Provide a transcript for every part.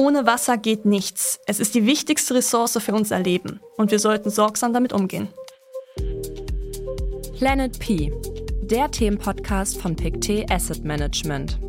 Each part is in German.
Ohne Wasser geht nichts. Es ist die wichtigste Ressource für unser Leben und wir sollten sorgsam damit umgehen. Planet P, der Themenpodcast von PICT Asset Management.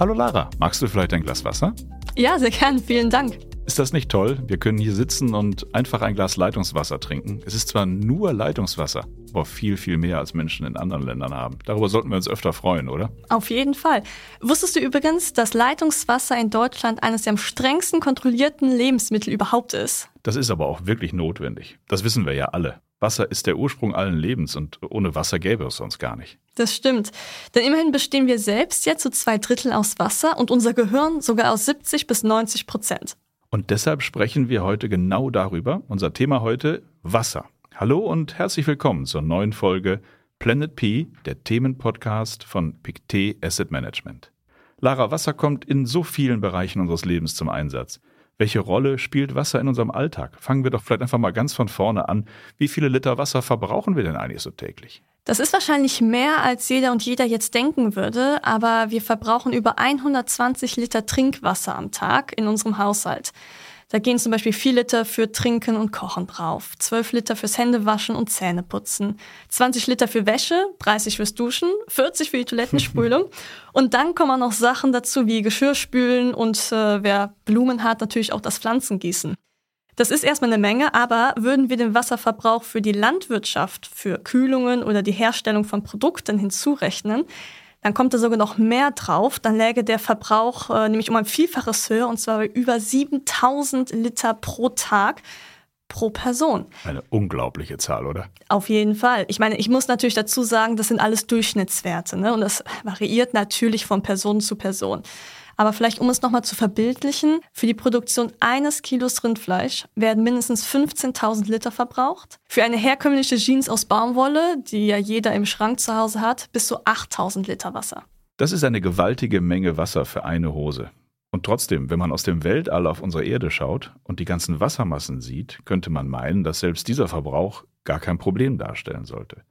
Hallo Lara, magst du vielleicht ein Glas Wasser? Ja, sehr gern, vielen Dank. Ist das nicht toll? Wir können hier sitzen und einfach ein Glas Leitungswasser trinken. Es ist zwar nur Leitungswasser, aber viel, viel mehr als Menschen in anderen Ländern haben. Darüber sollten wir uns öfter freuen, oder? Auf jeden Fall. Wusstest du übrigens, dass Leitungswasser in Deutschland eines der am strengsten kontrollierten Lebensmittel überhaupt ist? Das ist aber auch wirklich notwendig. Das wissen wir ja alle. Wasser ist der Ursprung allen Lebens und ohne Wasser gäbe es uns gar nicht. Das stimmt. Denn immerhin bestehen wir selbst ja zu zwei Drittel aus Wasser und unser Gehirn sogar aus 70 bis 90 Prozent. Und deshalb sprechen wir heute genau darüber. Unser Thema heute Wasser. Hallo und herzlich willkommen zur neuen Folge Planet P, der Themenpodcast von PICT Asset Management. Lara, Wasser kommt in so vielen Bereichen unseres Lebens zum Einsatz. Welche Rolle spielt Wasser in unserem Alltag? Fangen wir doch vielleicht einfach mal ganz von vorne an. Wie viele Liter Wasser verbrauchen wir denn eigentlich so täglich? Das ist wahrscheinlich mehr, als jeder und jeder jetzt denken würde, aber wir verbrauchen über 120 Liter Trinkwasser am Tag in unserem Haushalt. Da gehen zum Beispiel 4 Liter für Trinken und Kochen drauf, 12 Liter fürs Händewaschen und Zähneputzen, 20 Liter für Wäsche, 30 fürs Duschen, 40 für die Toilettenspülung. und dann kommen noch Sachen dazu wie Geschirrspülen und äh, wer Blumen hat, natürlich auch das Pflanzengießen. Das ist erstmal eine Menge, aber würden wir den Wasserverbrauch für die Landwirtschaft, für Kühlungen oder die Herstellung von Produkten hinzurechnen, dann kommt da sogar noch mehr drauf. Dann läge der Verbrauch äh, nämlich um ein Vielfaches höher und zwar bei über 7000 Liter pro Tag pro Person. Eine unglaubliche Zahl, oder? Auf jeden Fall. Ich meine, ich muss natürlich dazu sagen, das sind alles Durchschnittswerte ne? und das variiert natürlich von Person zu Person. Aber vielleicht, um es nochmal zu verbildlichen, für die Produktion eines Kilos Rindfleisch werden mindestens 15.000 Liter verbraucht. Für eine herkömmliche Jeans aus Baumwolle, die ja jeder im Schrank zu Hause hat, bis zu 8.000 Liter Wasser. Das ist eine gewaltige Menge Wasser für eine Hose. Und trotzdem, wenn man aus dem Weltall auf unsere Erde schaut und die ganzen Wassermassen sieht, könnte man meinen, dass selbst dieser Verbrauch gar kein Problem darstellen sollte.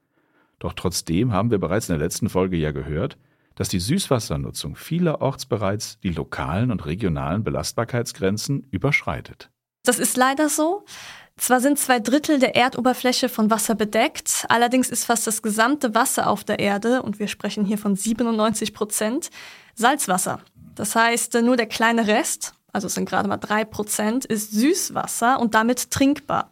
Doch trotzdem haben wir bereits in der letzten Folge ja gehört, dass die Süßwassernutzung vielerorts bereits die lokalen und regionalen Belastbarkeitsgrenzen überschreitet. Das ist leider so. Zwar sind zwei Drittel der Erdoberfläche von Wasser bedeckt, allerdings ist fast das gesamte Wasser auf der Erde, und wir sprechen hier von 97 Prozent, Salzwasser. Das heißt, nur der kleine Rest, also es sind gerade mal drei Prozent, ist Süßwasser und damit trinkbar.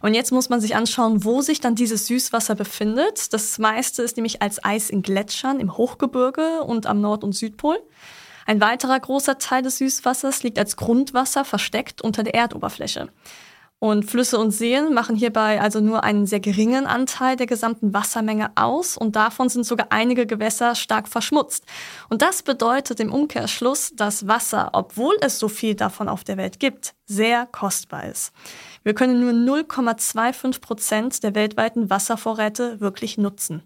Und jetzt muss man sich anschauen, wo sich dann dieses Süßwasser befindet. Das meiste ist nämlich als Eis in Gletschern im Hochgebirge und am Nord- und Südpol. Ein weiterer großer Teil des Süßwassers liegt als Grundwasser versteckt unter der Erdoberfläche. Und Flüsse und Seen machen hierbei also nur einen sehr geringen Anteil der gesamten Wassermenge aus und davon sind sogar einige Gewässer stark verschmutzt. Und das bedeutet im Umkehrschluss, dass Wasser, obwohl es so viel davon auf der Welt gibt, sehr kostbar ist. Wir können nur 0,25 Prozent der weltweiten Wasservorräte wirklich nutzen.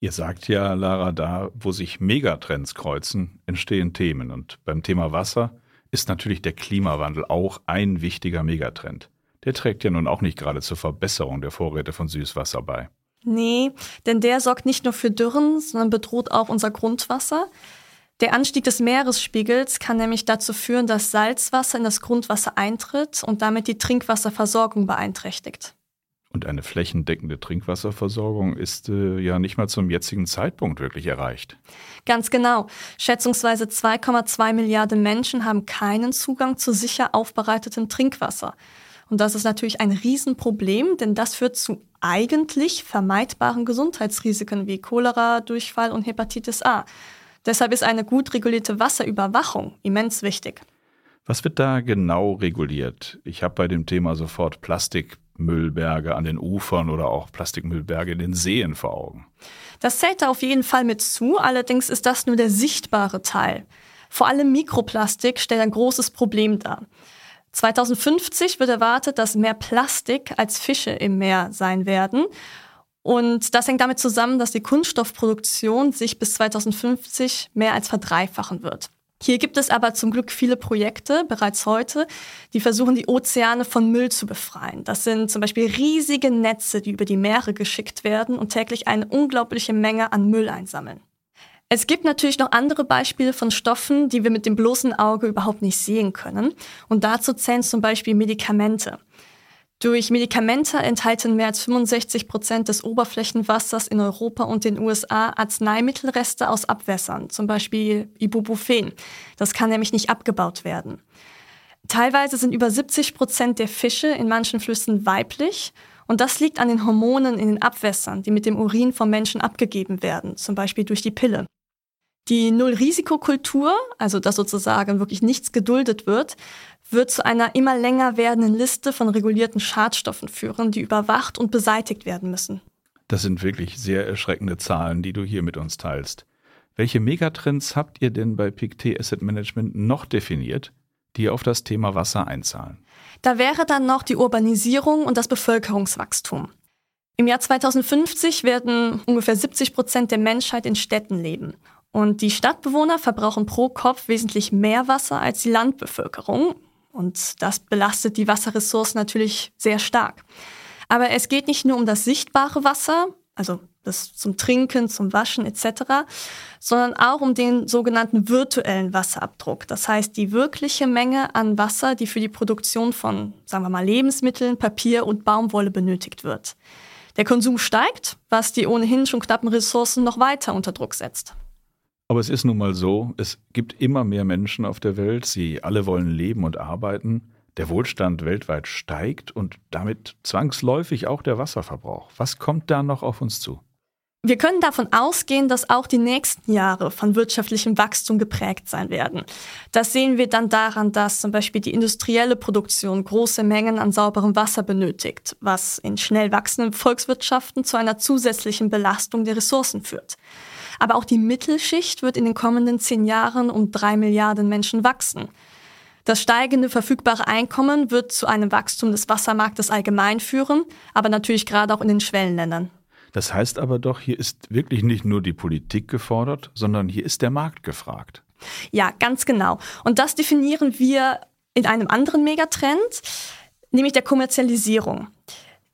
Ihr sagt ja, Lara, da, wo sich Megatrends kreuzen, entstehen Themen. Und beim Thema Wasser ist natürlich der Klimawandel auch ein wichtiger Megatrend der trägt ja nun auch nicht gerade zur Verbesserung der Vorräte von Süßwasser bei. Nee, denn der sorgt nicht nur für Dürren, sondern bedroht auch unser Grundwasser. Der Anstieg des Meeresspiegels kann nämlich dazu führen, dass Salzwasser in das Grundwasser eintritt und damit die Trinkwasserversorgung beeinträchtigt. Und eine flächendeckende Trinkwasserversorgung ist äh, ja nicht mal zum jetzigen Zeitpunkt wirklich erreicht. Ganz genau. Schätzungsweise 2,2 Milliarden Menschen haben keinen Zugang zu sicher aufbereitetem Trinkwasser. Und das ist natürlich ein Riesenproblem, denn das führt zu eigentlich vermeidbaren Gesundheitsrisiken wie Cholera, Durchfall und Hepatitis A. Deshalb ist eine gut regulierte Wasserüberwachung immens wichtig. Was wird da genau reguliert? Ich habe bei dem Thema sofort Plastikmüllberge an den Ufern oder auch Plastikmüllberge in den Seen vor Augen. Das zählt da auf jeden Fall mit zu, allerdings ist das nur der sichtbare Teil. Vor allem Mikroplastik stellt ein großes Problem dar. 2050 wird erwartet, dass mehr Plastik als Fische im Meer sein werden. Und das hängt damit zusammen, dass die Kunststoffproduktion sich bis 2050 mehr als verdreifachen wird. Hier gibt es aber zum Glück viele Projekte bereits heute, die versuchen, die Ozeane von Müll zu befreien. Das sind zum Beispiel riesige Netze, die über die Meere geschickt werden und täglich eine unglaubliche Menge an Müll einsammeln. Es gibt natürlich noch andere Beispiele von Stoffen, die wir mit dem bloßen Auge überhaupt nicht sehen können. Und dazu zählen zum Beispiel Medikamente. Durch Medikamente enthalten mehr als 65 Prozent des Oberflächenwassers in Europa und den USA Arzneimittelreste aus Abwässern, zum Beispiel Ibuprofen. Das kann nämlich nicht abgebaut werden. Teilweise sind über 70 Prozent der Fische in manchen Flüssen weiblich und das liegt an den Hormonen in den Abwässern, die mit dem Urin vom Menschen abgegeben werden, zum Beispiel durch die Pille. Die Null-Risikokultur, also dass sozusagen wirklich nichts geduldet wird, wird zu einer immer länger werdenden Liste von regulierten Schadstoffen führen, die überwacht und beseitigt werden müssen. Das sind wirklich sehr erschreckende Zahlen, die du hier mit uns teilst. Welche Megatrends habt ihr denn bei PICT Asset Management noch definiert, die auf das Thema Wasser einzahlen? Da wäre dann noch die Urbanisierung und das Bevölkerungswachstum. Im Jahr 2050 werden ungefähr 70 Prozent der Menschheit in Städten leben. Und die Stadtbewohner verbrauchen pro Kopf wesentlich mehr Wasser als die Landbevölkerung. Und das belastet die Wasserressourcen natürlich sehr stark. Aber es geht nicht nur um das sichtbare Wasser, also das zum Trinken, zum Waschen etc., sondern auch um den sogenannten virtuellen Wasserabdruck. Das heißt, die wirkliche Menge an Wasser, die für die Produktion von, sagen wir mal, Lebensmitteln, Papier und Baumwolle benötigt wird. Der Konsum steigt, was die ohnehin schon knappen Ressourcen noch weiter unter Druck setzt. Aber es ist nun mal so, es gibt immer mehr Menschen auf der Welt, sie alle wollen leben und arbeiten. Der Wohlstand weltweit steigt und damit zwangsläufig auch der Wasserverbrauch. Was kommt da noch auf uns zu? Wir können davon ausgehen, dass auch die nächsten Jahre von wirtschaftlichem Wachstum geprägt sein werden. Das sehen wir dann daran, dass zum Beispiel die industrielle Produktion große Mengen an sauberem Wasser benötigt, was in schnell wachsenden Volkswirtschaften zu einer zusätzlichen Belastung der Ressourcen führt. Aber auch die Mittelschicht wird in den kommenden zehn Jahren um drei Milliarden Menschen wachsen. Das steigende verfügbare Einkommen wird zu einem Wachstum des Wassermarktes allgemein führen, aber natürlich gerade auch in den Schwellenländern. Das heißt aber doch, hier ist wirklich nicht nur die Politik gefordert, sondern hier ist der Markt gefragt. Ja, ganz genau. Und das definieren wir in einem anderen Megatrend, nämlich der Kommerzialisierung.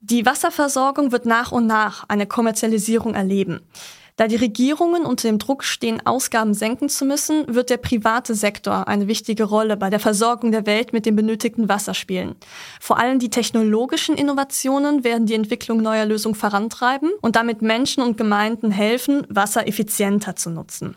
Die Wasserversorgung wird nach und nach eine Kommerzialisierung erleben. Da die Regierungen unter dem Druck stehen, Ausgaben senken zu müssen, wird der private Sektor eine wichtige Rolle bei der Versorgung der Welt mit dem benötigten Wasser spielen. Vor allem die technologischen Innovationen werden die Entwicklung neuer Lösungen vorantreiben und damit Menschen und Gemeinden helfen, Wasser effizienter zu nutzen.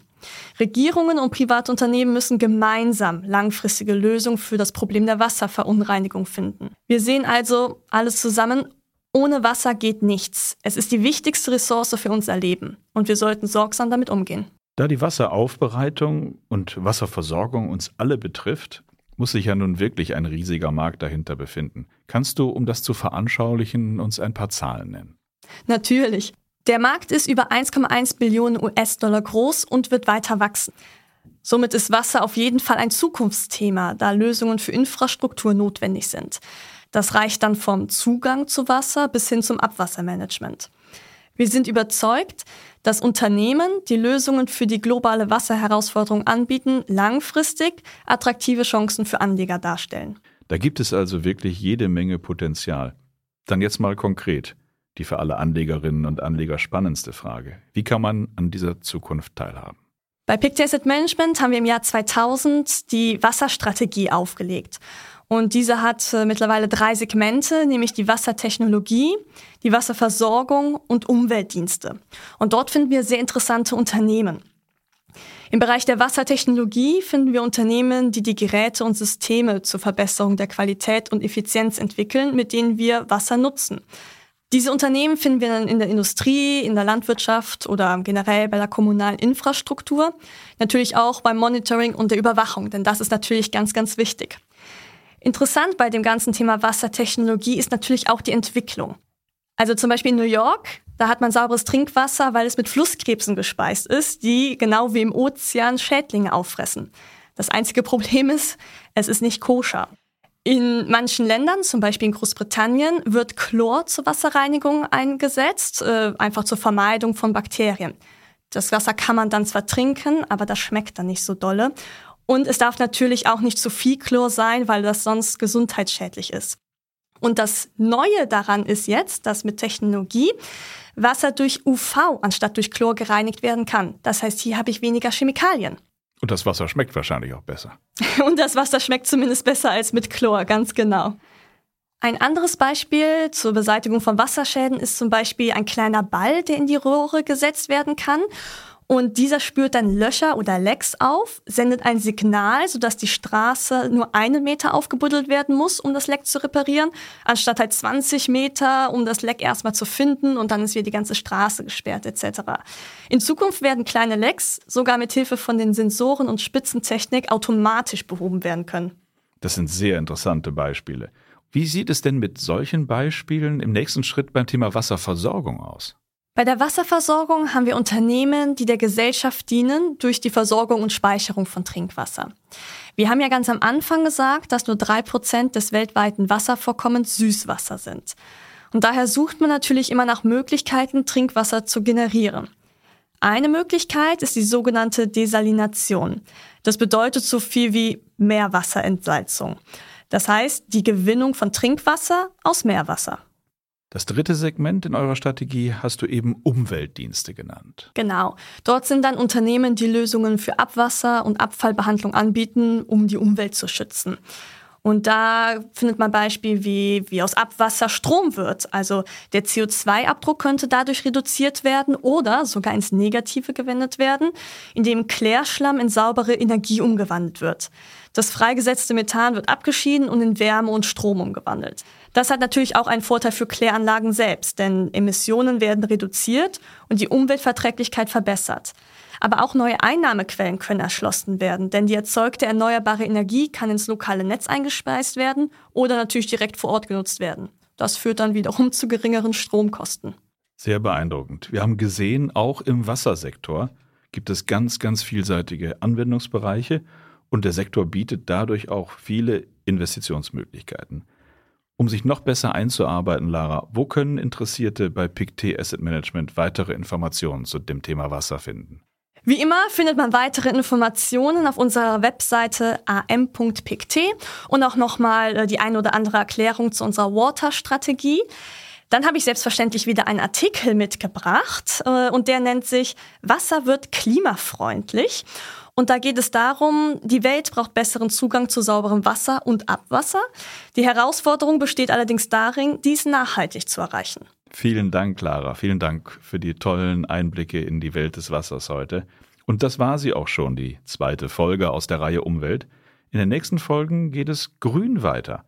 Regierungen und Privatunternehmen müssen gemeinsam langfristige Lösungen für das Problem der Wasserverunreinigung finden. Wir sehen also alles zusammen ohne Wasser geht nichts. Es ist die wichtigste Ressource für unser Leben und wir sollten sorgsam damit umgehen. Da die Wasseraufbereitung und Wasserversorgung uns alle betrifft, muss sich ja nun wirklich ein riesiger Markt dahinter befinden. Kannst du, um das zu veranschaulichen, uns ein paar Zahlen nennen? Natürlich. Der Markt ist über 1,1 Billionen US-Dollar groß und wird weiter wachsen. Somit ist Wasser auf jeden Fall ein Zukunftsthema, da Lösungen für Infrastruktur notwendig sind. Das reicht dann vom Zugang zu Wasser bis hin zum Abwassermanagement. Wir sind überzeugt, dass Unternehmen, die Lösungen für die globale Wasserherausforderung anbieten, langfristig attraktive Chancen für Anleger darstellen. Da gibt es also wirklich jede Menge Potenzial. Dann jetzt mal konkret die für alle Anlegerinnen und Anleger spannendste Frage. Wie kann man an dieser Zukunft teilhaben? Bei Pictet Asset Management haben wir im Jahr 2000 die Wasserstrategie aufgelegt. Und diese hat äh, mittlerweile drei Segmente, nämlich die Wassertechnologie, die Wasserversorgung und Umweltdienste. Und dort finden wir sehr interessante Unternehmen. Im Bereich der Wassertechnologie finden wir Unternehmen, die die Geräte und Systeme zur Verbesserung der Qualität und Effizienz entwickeln, mit denen wir Wasser nutzen. Diese Unternehmen finden wir dann in der Industrie, in der Landwirtschaft oder generell bei der kommunalen Infrastruktur. Natürlich auch beim Monitoring und der Überwachung, denn das ist natürlich ganz, ganz wichtig. Interessant bei dem ganzen Thema Wassertechnologie ist natürlich auch die Entwicklung. Also zum Beispiel in New York, da hat man sauberes Trinkwasser, weil es mit Flusskrebsen gespeist ist, die genau wie im Ozean Schädlinge auffressen. Das einzige Problem ist, es ist nicht koscher. In manchen Ländern, zum Beispiel in Großbritannien, wird Chlor zur Wasserreinigung eingesetzt, äh, einfach zur Vermeidung von Bakterien. Das Wasser kann man dann zwar trinken, aber das schmeckt dann nicht so dolle. Und es darf natürlich auch nicht zu viel Chlor sein, weil das sonst gesundheitsschädlich ist. Und das Neue daran ist jetzt, dass mit Technologie Wasser durch UV anstatt durch Chlor gereinigt werden kann. Das heißt, hier habe ich weniger Chemikalien. Und das Wasser schmeckt wahrscheinlich auch besser. Und das Wasser schmeckt zumindest besser als mit Chlor, ganz genau. Ein anderes Beispiel zur Beseitigung von Wasserschäden ist zum Beispiel ein kleiner Ball, der in die Rohre gesetzt werden kann. Und dieser spürt dann Löcher oder Lecks auf, sendet ein Signal, sodass die Straße nur einen Meter aufgebuddelt werden muss, um das Leck zu reparieren, anstatt halt 20 Meter, um das Leck erstmal zu finden und dann ist wieder die ganze Straße gesperrt etc. In Zukunft werden kleine Lecks sogar mit Hilfe von den Sensoren und Spitzentechnik automatisch behoben werden können. Das sind sehr interessante Beispiele. Wie sieht es denn mit solchen Beispielen im nächsten Schritt beim Thema Wasserversorgung aus? Bei der Wasserversorgung haben wir Unternehmen, die der Gesellschaft dienen durch die Versorgung und Speicherung von Trinkwasser. Wir haben ja ganz am Anfang gesagt, dass nur drei Prozent des weltweiten Wasservorkommens Süßwasser sind. Und daher sucht man natürlich immer nach Möglichkeiten, Trinkwasser zu generieren. Eine Möglichkeit ist die sogenannte Desalination. Das bedeutet so viel wie Meerwasserentsalzung. Das heißt die Gewinnung von Trinkwasser aus Meerwasser. Das dritte Segment in eurer Strategie hast du eben Umweltdienste genannt. Genau. Dort sind dann Unternehmen, die Lösungen für Abwasser und Abfallbehandlung anbieten, um die Umwelt zu schützen. Und da findet man Beispiele wie, wie aus Abwasser Strom wird. Also der CO2-Abdruck könnte dadurch reduziert werden oder sogar ins Negative gewendet werden, indem Klärschlamm in saubere Energie umgewandelt wird. Das freigesetzte Methan wird abgeschieden und in Wärme und Strom umgewandelt. Das hat natürlich auch einen Vorteil für Kläranlagen selbst, denn Emissionen werden reduziert und die Umweltverträglichkeit verbessert. Aber auch neue Einnahmequellen können erschlossen werden, denn die erzeugte erneuerbare Energie kann ins lokale Netz eingespeist werden oder natürlich direkt vor Ort genutzt werden. Das führt dann wiederum zu geringeren Stromkosten. Sehr beeindruckend. Wir haben gesehen, auch im Wassersektor gibt es ganz, ganz vielseitige Anwendungsbereiche und der Sektor bietet dadurch auch viele Investitionsmöglichkeiten. Um sich noch besser einzuarbeiten, Lara, wo können Interessierte bei PICT Asset Management weitere Informationen zu dem Thema Wasser finden? Wie immer findet man weitere Informationen auf unserer Webseite am.pict und auch nochmal äh, die eine oder andere Erklärung zu unserer Water-Strategie. Dann habe ich selbstverständlich wieder einen Artikel mitgebracht äh, und der nennt sich Wasser wird klimafreundlich. Und da geht es darum, die Welt braucht besseren Zugang zu sauberem Wasser und Abwasser. Die Herausforderung besteht allerdings darin, dies nachhaltig zu erreichen. Vielen Dank, Clara. Vielen Dank für die tollen Einblicke in die Welt des Wassers heute. Und das war sie auch schon, die zweite Folge aus der Reihe Umwelt. In den nächsten Folgen geht es grün weiter.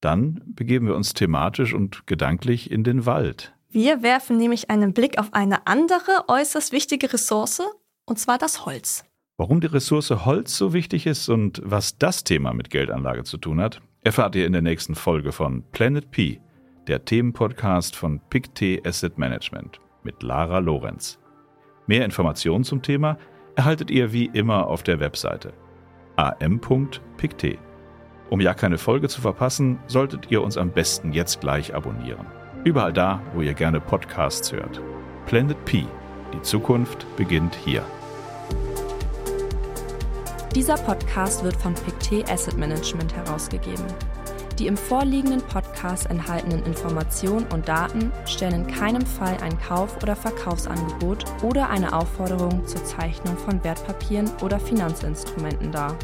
Dann begeben wir uns thematisch und gedanklich in den Wald. Wir werfen nämlich einen Blick auf eine andere äußerst wichtige Ressource, und zwar das Holz. Warum die Ressource Holz so wichtig ist und was das Thema mit Geldanlage zu tun hat, erfahrt ihr in der nächsten Folge von Planet P, der Themenpodcast von PICT Asset Management mit Lara Lorenz. Mehr Informationen zum Thema erhaltet ihr wie immer auf der Webseite am.pict. Um ja keine Folge zu verpassen, solltet ihr uns am besten jetzt gleich abonnieren. Überall da, wo ihr gerne Podcasts hört. Planet P. Die Zukunft beginnt hier. Dieser Podcast wird von PICT Asset Management herausgegeben. Die im vorliegenden Podcast enthaltenen Informationen und Daten stellen in keinem Fall ein Kauf- oder Verkaufsangebot oder eine Aufforderung zur Zeichnung von Wertpapieren oder Finanzinstrumenten dar.